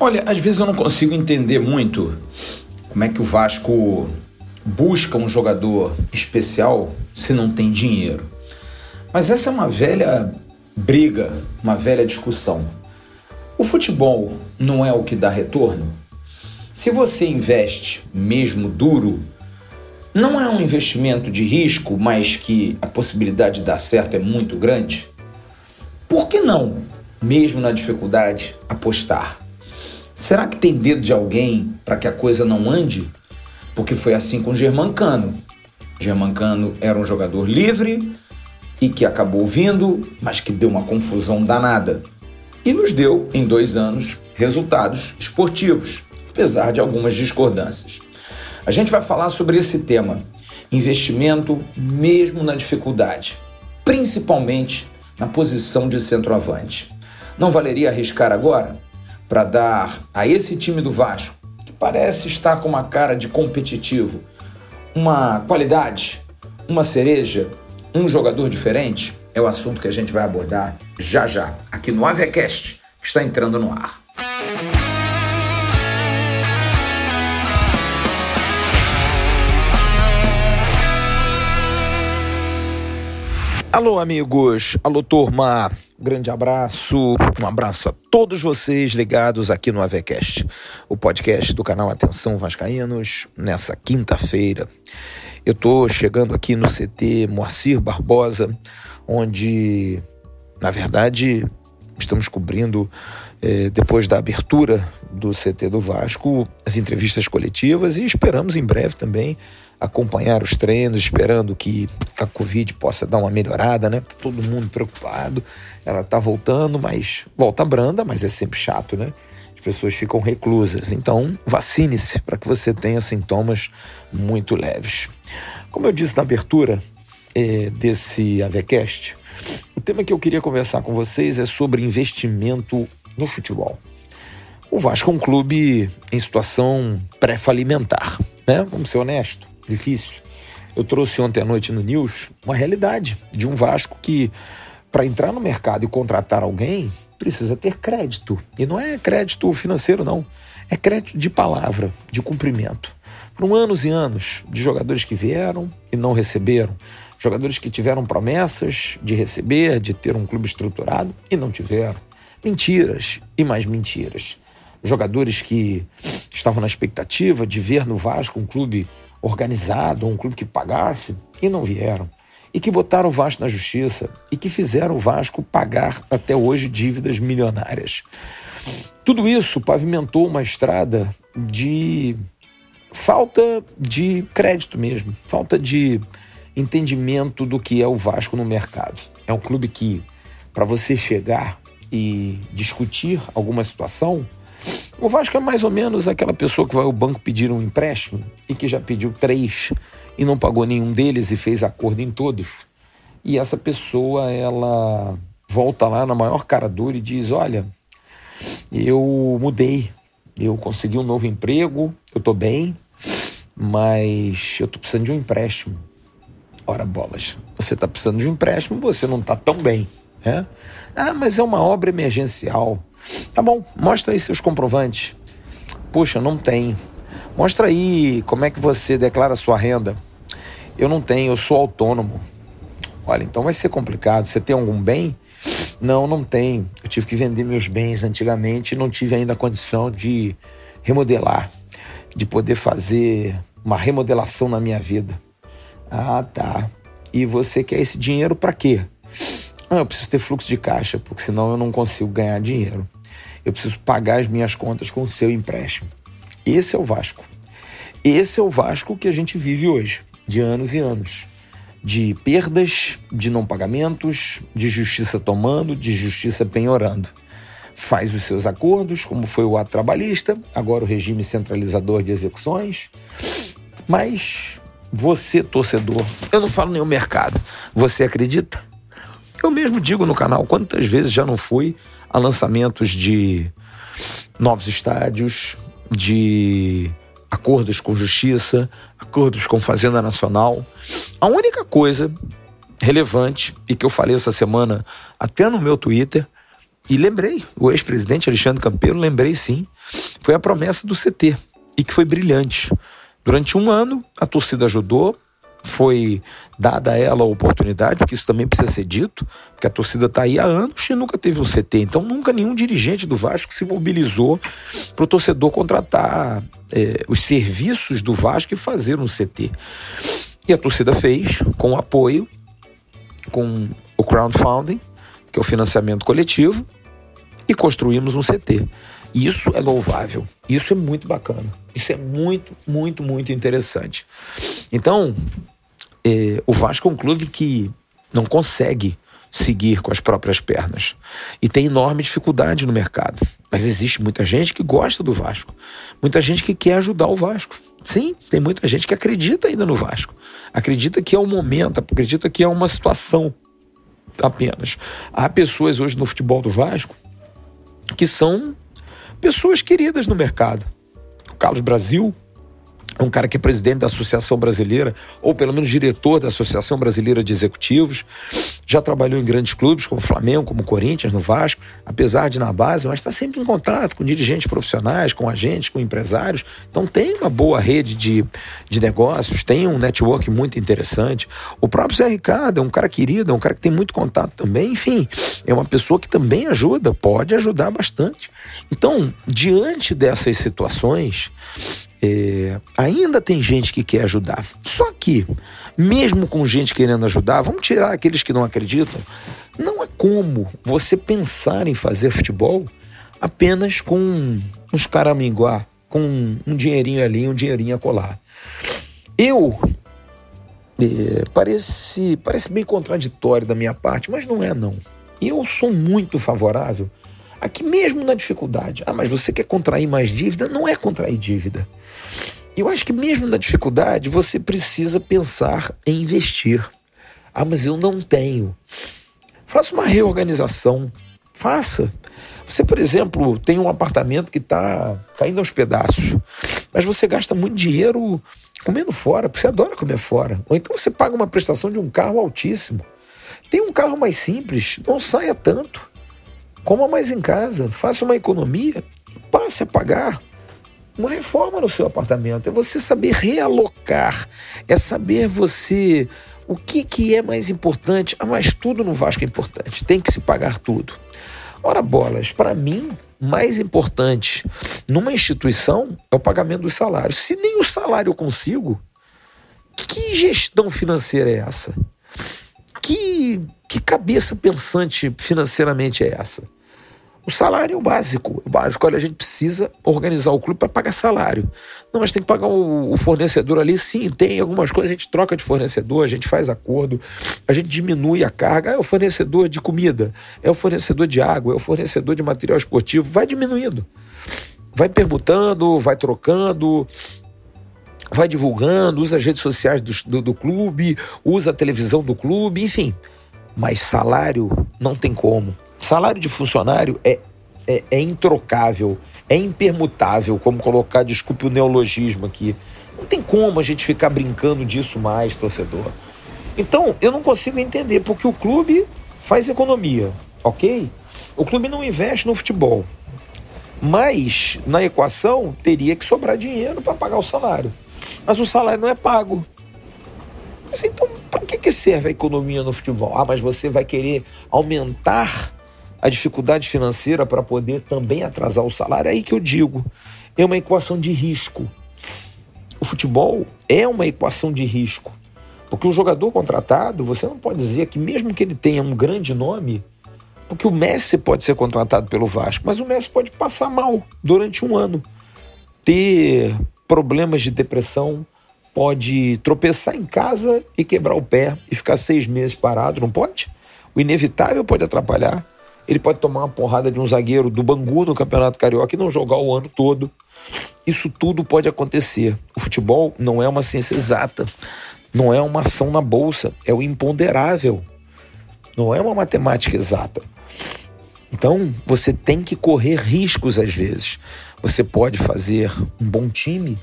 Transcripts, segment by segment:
Olha, às vezes eu não consigo entender muito como é que o Vasco busca um jogador especial se não tem dinheiro. Mas essa é uma velha briga, uma velha discussão. O futebol não é o que dá retorno? Se você investe mesmo duro, não é um investimento de risco, mas que a possibilidade de dar certo é muito grande? Por que não, mesmo na dificuldade, apostar? Será que tem dedo de alguém para que a coisa não ande? Porque foi assim com Germancano. Germancano era um jogador livre e que acabou vindo, mas que deu uma confusão danada. E nos deu, em dois anos, resultados esportivos apesar de algumas discordâncias. A gente vai falar sobre esse tema, investimento mesmo na dificuldade, principalmente na posição de centroavante. Não valeria arriscar agora para dar a esse time do Vasco, que parece estar com uma cara de competitivo, uma qualidade, uma cereja, um jogador diferente? É o assunto que a gente vai abordar já já, aqui no Avecast, que está entrando no ar. Alô, amigos. Alô, turma. Grande abraço. Um abraço a todos vocês ligados aqui no AVCast, o podcast do canal Atenção Vascaínos, nessa quinta-feira. Eu tô chegando aqui no CT Moacir Barbosa, onde, na verdade, estamos cobrindo, eh, depois da abertura do CT do Vasco, as entrevistas coletivas e esperamos em breve também acompanhar os treinos, esperando que a Covid possa dar uma melhorada, né? Todo mundo preocupado. Ela tá voltando, mas volta branda, mas é sempre chato, né? As pessoas ficam reclusas. Então, vacine-se para que você tenha sintomas muito leves. Como eu disse na abertura é, desse AVCast, o tema que eu queria conversar com vocês é sobre investimento no futebol. O Vasco é um clube em situação pré-falimentar, né? Vamos ser honestos difícil. Eu trouxe ontem à noite no News uma realidade de um Vasco que, para entrar no mercado e contratar alguém, precisa ter crédito. E não é crédito financeiro, não. É crédito de palavra, de cumprimento. Foram anos e anos de jogadores que vieram e não receberam. Jogadores que tiveram promessas de receber, de ter um clube estruturado e não tiveram. Mentiras e mais mentiras. Jogadores que estavam na expectativa de ver no Vasco um clube organizado, um clube que pagasse, e não vieram. E que botaram o Vasco na justiça e que fizeram o Vasco pagar até hoje dívidas milionárias. Tudo isso pavimentou uma estrada de falta de crédito mesmo, falta de entendimento do que é o Vasco no mercado. É um clube que, para você chegar e discutir alguma situação, o Vasco é mais ou menos aquela pessoa que vai ao banco pedir um empréstimo e que já pediu três e não pagou nenhum deles e fez acordo em todos. E essa pessoa, ela volta lá na maior cara dura e diz: Olha, eu mudei, eu consegui um novo emprego, eu tô bem, mas eu tô precisando de um empréstimo. Ora, bolas, você tá precisando de um empréstimo, você não tá tão bem, né? Ah, mas é uma obra emergencial. Tá bom, mostra aí seus comprovantes. Puxa, não tem. Mostra aí como é que você declara sua renda. Eu não tenho, eu sou autônomo. Olha, então vai ser complicado. Você tem algum bem? Não, não tenho. Eu tive que vender meus bens antigamente e não tive ainda a condição de remodelar, de poder fazer uma remodelação na minha vida. Ah, tá. E você quer esse dinheiro para quê? Ah, eu preciso ter fluxo de caixa, porque senão eu não consigo ganhar dinheiro. Eu preciso pagar as minhas contas com o seu empréstimo. Esse é o Vasco. Esse é o Vasco que a gente vive hoje, de anos e anos. De perdas, de não pagamentos, de justiça tomando, de justiça penhorando. Faz os seus acordos, como foi o ato trabalhista, agora o regime centralizador de execuções. Mas você, torcedor, eu não falo o mercado, você acredita? Eu mesmo digo no canal quantas vezes já não fui a lançamentos de novos estádios, de acordos com justiça, acordos com Fazenda Nacional. A única coisa relevante e que eu falei essa semana até no meu Twitter e lembrei, o ex-presidente Alexandre Campeiro, lembrei sim, foi a promessa do CT e que foi brilhante. Durante um ano, a torcida ajudou, foi dada a ela a oportunidade, porque isso também precisa ser dito, porque a torcida está aí há anos e nunca teve um CT. Então, nunca nenhum dirigente do Vasco se mobilizou para o torcedor contratar é, os serviços do Vasco e fazer um CT. E a torcida fez, com apoio, com o crowdfunding, que é o financiamento coletivo, e construímos um CT. Isso é louvável, isso é muito bacana, isso é muito, muito, muito interessante. Então, é, o Vasco é um clube que não consegue seguir com as próprias pernas e tem enorme dificuldade no mercado. Mas existe muita gente que gosta do Vasco, muita gente que quer ajudar o Vasco. Sim, tem muita gente que acredita ainda no Vasco, acredita que é o momento, acredita que é uma situação apenas. Há pessoas hoje no futebol do Vasco que são pessoas queridas no mercado. O Carlos Brasil é um cara que é presidente da Associação Brasileira, ou pelo menos diretor da Associação Brasileira de Executivos. Já trabalhou em grandes clubes como Flamengo, como Corinthians, no Vasco, apesar de na base, mas está sempre em contato com dirigentes profissionais, com agentes, com empresários. Então tem uma boa rede de, de negócios, tem um network muito interessante. O próprio Zé Ricardo é um cara querido, é um cara que tem muito contato também. Enfim, é uma pessoa que também ajuda, pode ajudar bastante. Então, diante dessas situações, é, ainda tem gente que quer ajudar. Só que, mesmo com gente querendo ajudar, vamos tirar aqueles que não acreditam. Não é como você pensar em fazer futebol apenas com uns caraminguá, com um dinheirinho ali, um dinheirinho a colar. Eu é, parece, parece bem contraditório da minha parte, mas não é não. Eu sou muito favorável Aqui mesmo na dificuldade. Ah, mas você quer contrair mais dívida? Não é contrair dívida. Eu acho que mesmo na dificuldade você precisa pensar em investir. Ah, mas eu não tenho. Faça uma reorganização. Faça. Você, por exemplo, tem um apartamento que está caindo aos pedaços, mas você gasta muito dinheiro comendo fora, porque você adora comer fora. Ou então você paga uma prestação de um carro altíssimo. Tem um carro mais simples, não saia tanto. Coma mais em casa, faça uma economia e passe a pagar uma reforma no seu apartamento. É você saber realocar, é saber você o que, que é mais importante. Ah, mas tudo no Vasco é importante, tem que se pagar tudo. Ora, bolas, para mim, mais importante numa instituição é o pagamento dos salários. Se nem o salário eu consigo, que gestão financeira é essa? Que, que cabeça pensante financeiramente é essa? O salário é o básico. O básico, olha, a gente precisa organizar o clube para pagar salário. Não, mas tem que pagar o, o, fornecedor ali. Sim, tem algumas coisas, a gente troca de fornecedor, a gente faz acordo, a gente diminui a carga. É o fornecedor de comida, é o fornecedor de água, é o fornecedor de material esportivo. Vai diminuindo. Vai permutando, vai trocando, vai divulgando, usa as redes sociais do, do, do clube, usa a televisão do clube, enfim. Mas salário não tem como. Salário de funcionário é, é, é introcável, é impermutável, como colocar, desculpe o neologismo aqui. Não tem como a gente ficar brincando disso mais, torcedor. Então, eu não consigo entender, porque o clube faz economia, ok? O clube não investe no futebol. Mas, na equação, teria que sobrar dinheiro para pagar o salário. Mas o salário não é pago. Mas então, para que, que serve a economia no futebol? Ah, mas você vai querer aumentar a dificuldade financeira para poder também atrasar o salário, é aí que eu digo, é uma equação de risco. O futebol é uma equação de risco. Porque o jogador contratado, você não pode dizer que mesmo que ele tenha um grande nome, porque o Messi pode ser contratado pelo Vasco, mas o Messi pode passar mal durante um ano, ter problemas de depressão, pode tropeçar em casa e quebrar o pé e ficar seis meses parado, não pode? O inevitável pode atrapalhar. Ele pode tomar uma porrada de um zagueiro do Bangu no Campeonato Carioca e não jogar o ano todo. Isso tudo pode acontecer. O futebol não é uma ciência exata, não é uma ação na bolsa, é o imponderável. Não é uma matemática exata. Então, você tem que correr riscos às vezes. Você pode fazer um bom time,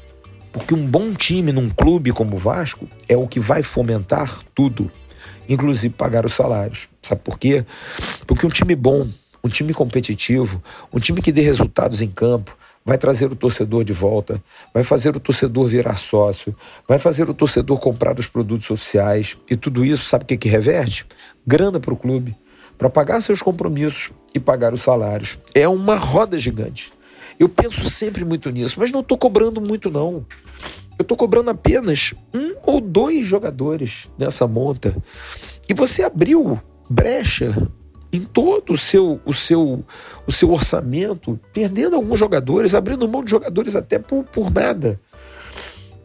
porque um bom time num clube como o Vasco é o que vai fomentar tudo inclusive pagar os salários. Sabe por quê? Porque um time bom, um time competitivo, um time que dê resultados em campo, vai trazer o torcedor de volta, vai fazer o torcedor virar sócio, vai fazer o torcedor comprar os produtos oficiais. E tudo isso, sabe o que, que reverte? Grana para o clube, para pagar seus compromissos e pagar os salários. É uma roda gigante. Eu penso sempre muito nisso, mas não estou cobrando muito, não. Eu estou cobrando apenas um ou dois jogadores nessa monta. E você abriu brecha em todo o seu, o seu, o seu orçamento, perdendo alguns jogadores, abrindo mão de jogadores até por, por nada.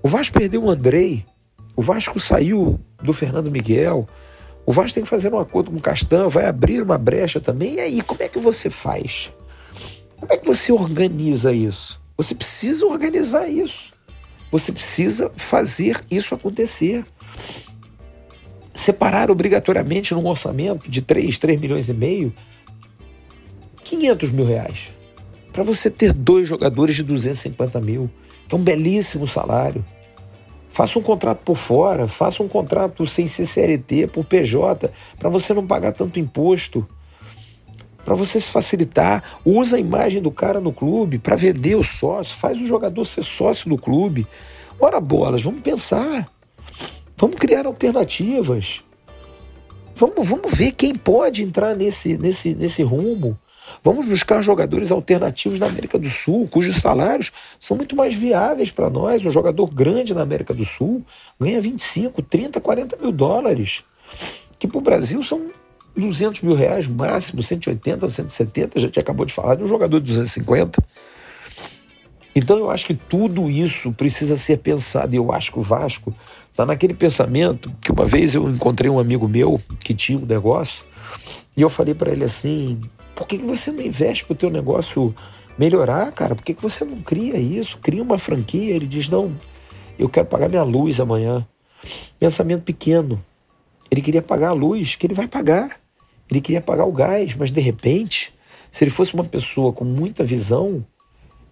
O Vasco perdeu o Andrei, o Vasco saiu do Fernando Miguel, o Vasco tem que fazer um acordo com o Castan, vai abrir uma brecha também. E aí, como é que você faz? Como é que você organiza isso? Você precisa organizar isso. Você precisa fazer isso acontecer. Separar obrigatoriamente num orçamento de 3, 3 milhões e meio 500 mil reais. Para você ter dois jogadores de 250 mil, que é um belíssimo salário. Faça um contrato por fora, faça um contrato sem CCLT, por PJ, para você não pagar tanto imposto, para você se facilitar. Usa a imagem do cara no clube para vender o sócio, faz o jogador ser sócio do clube. Ora bolas, vamos pensar. Vamos criar alternativas. Vamos, vamos ver quem pode entrar nesse, nesse, nesse rumo. Vamos buscar jogadores alternativos na América do Sul, cujos salários são muito mais viáveis para nós. Um jogador grande na América do Sul ganha 25, 30, 40 mil dólares, que para o Brasil são 200 mil reais máximo, 180, 170. A gente acabou de falar de um jogador de 250. Então eu acho que tudo isso precisa ser pensado. E eu acho que o Vasco Está naquele pensamento que uma vez eu encontrei um amigo meu que tinha um negócio e eu falei para ele assim: por que, que você não investe para o teu negócio melhorar, cara? Por que, que você não cria isso? Cria uma franquia. Ele diz: não, eu quero pagar minha luz amanhã. Pensamento pequeno. Ele queria pagar a luz, que ele vai pagar. Ele queria pagar o gás, mas de repente, se ele fosse uma pessoa com muita visão,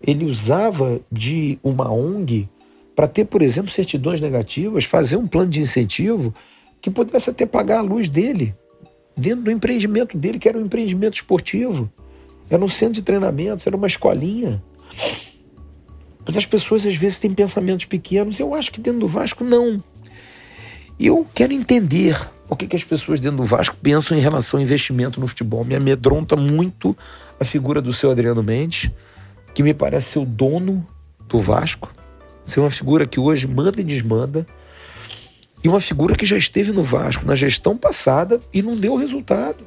ele usava de uma ONG para ter, por exemplo, certidões negativas, fazer um plano de incentivo que pudesse até pagar a luz dele, dentro do empreendimento dele, que era um empreendimento esportivo. Era um centro de treinamentos, era uma escolinha. Mas as pessoas às vezes têm pensamentos pequenos. Eu acho que dentro do Vasco não. E eu quero entender o que, que as pessoas dentro do Vasco pensam em relação ao investimento no futebol. Me amedronta muito a figura do seu Adriano Mendes, que me parece ser o dono do Vasco ser uma figura que hoje manda e desmanda, e uma figura que já esteve no Vasco na gestão passada e não deu resultado.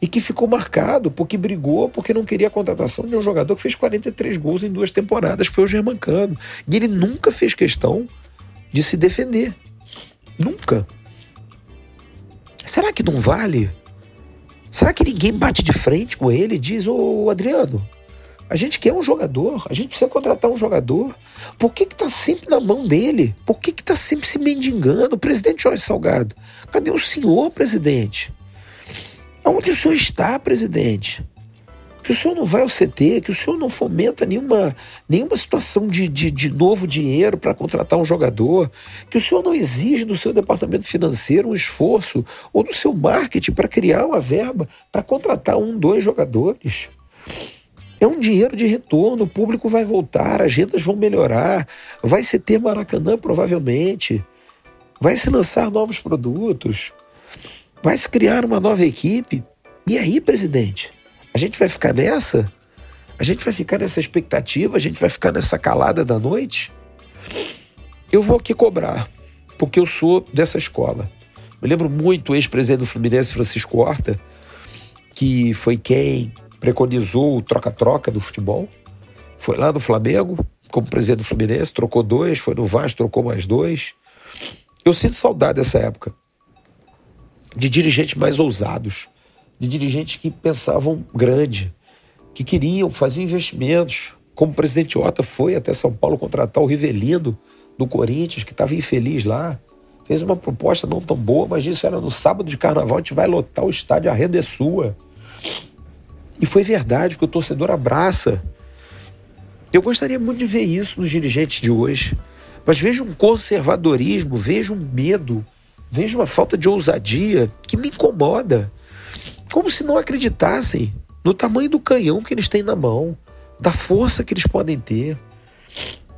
E que ficou marcado porque brigou, porque não queria a contratação de um jogador que fez 43 gols em duas temporadas, foi o Germancano. E ele nunca fez questão de se defender. Nunca. Será que não vale? Será que ninguém bate de frente com ele e diz: Ô Adriano, a gente quer um jogador, a gente precisa contratar um jogador. Por que está sempre na mão dele? Por que está sempre se mendigando? Presidente Jorge Salgado, cadê o senhor, presidente? Aonde o senhor está, presidente? Que o senhor não vai ao CT, que o senhor não fomenta nenhuma, nenhuma situação de, de, de novo dinheiro para contratar um jogador, que o senhor não exige do seu departamento financeiro um esforço ou do seu marketing para criar uma verba para contratar um, dois jogadores. É um dinheiro de retorno, o público vai voltar, as rendas vão melhorar, vai se ter Maracanã provavelmente, vai se lançar novos produtos, vai se criar uma nova equipe. E aí, presidente, a gente vai ficar nessa? A gente vai ficar nessa expectativa? A gente vai ficar nessa calada da noite? Eu vou aqui cobrar, porque eu sou dessa escola. Me lembro muito o ex-presidente do Fluminense, Francisco Horta, que foi quem preconizou o troca-troca do futebol. Foi lá no Flamengo, como presidente do Fluminense, trocou dois, foi no Vasco, trocou mais dois. Eu sinto saudade dessa época. De dirigentes mais ousados, de dirigentes que pensavam grande, que queriam fazer investimentos. Como o presidente Ota foi até São Paulo contratar o Rivelino do Corinthians, que estava infeliz lá. Fez uma proposta não tão boa, mas isso era no sábado de carnaval, a gente vai lotar o estádio, a renda é sua. E foi verdade, porque o torcedor abraça. Eu gostaria muito de ver isso nos dirigentes de hoje. Mas vejo um conservadorismo, vejo um medo, vejo uma falta de ousadia que me incomoda. Como se não acreditassem no tamanho do canhão que eles têm na mão, da força que eles podem ter,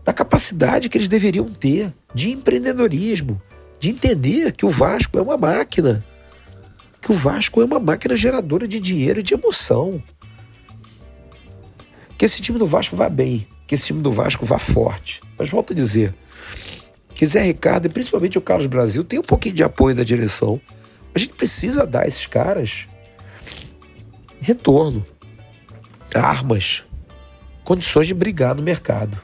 da capacidade que eles deveriam ter de empreendedorismo, de entender que o Vasco é uma máquina, que o Vasco é uma máquina geradora de dinheiro e de emoção. Que esse time do Vasco vá bem, que esse time do Vasco vá forte. Mas volto a dizer, que Zé Ricardo e principalmente o Carlos Brasil tem um pouquinho de apoio da direção. A gente precisa dar a esses caras retorno, armas, condições de brigar no mercado.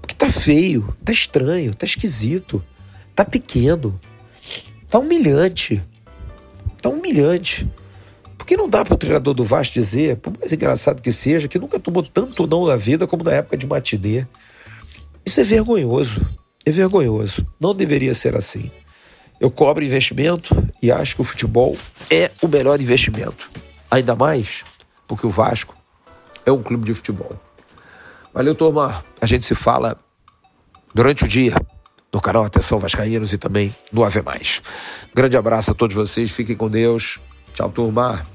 Porque tá feio, tá estranho, tá esquisito, tá pequeno, tá humilhante. Tá humilhante. Porque não dá para o treinador do Vasco dizer, por mais engraçado que seja, que nunca tomou tanto não na vida como na época de Matinê. Isso é vergonhoso. É vergonhoso. Não deveria ser assim. Eu cobro investimento e acho que o futebol é o melhor investimento. Ainda mais porque o Vasco é um clube de futebol. Valeu, turma. A gente se fala durante o dia no canal Atenção Vascaínos e também no Ave Mais. Grande abraço a todos vocês. Fiquem com Deus. Tchau, turma.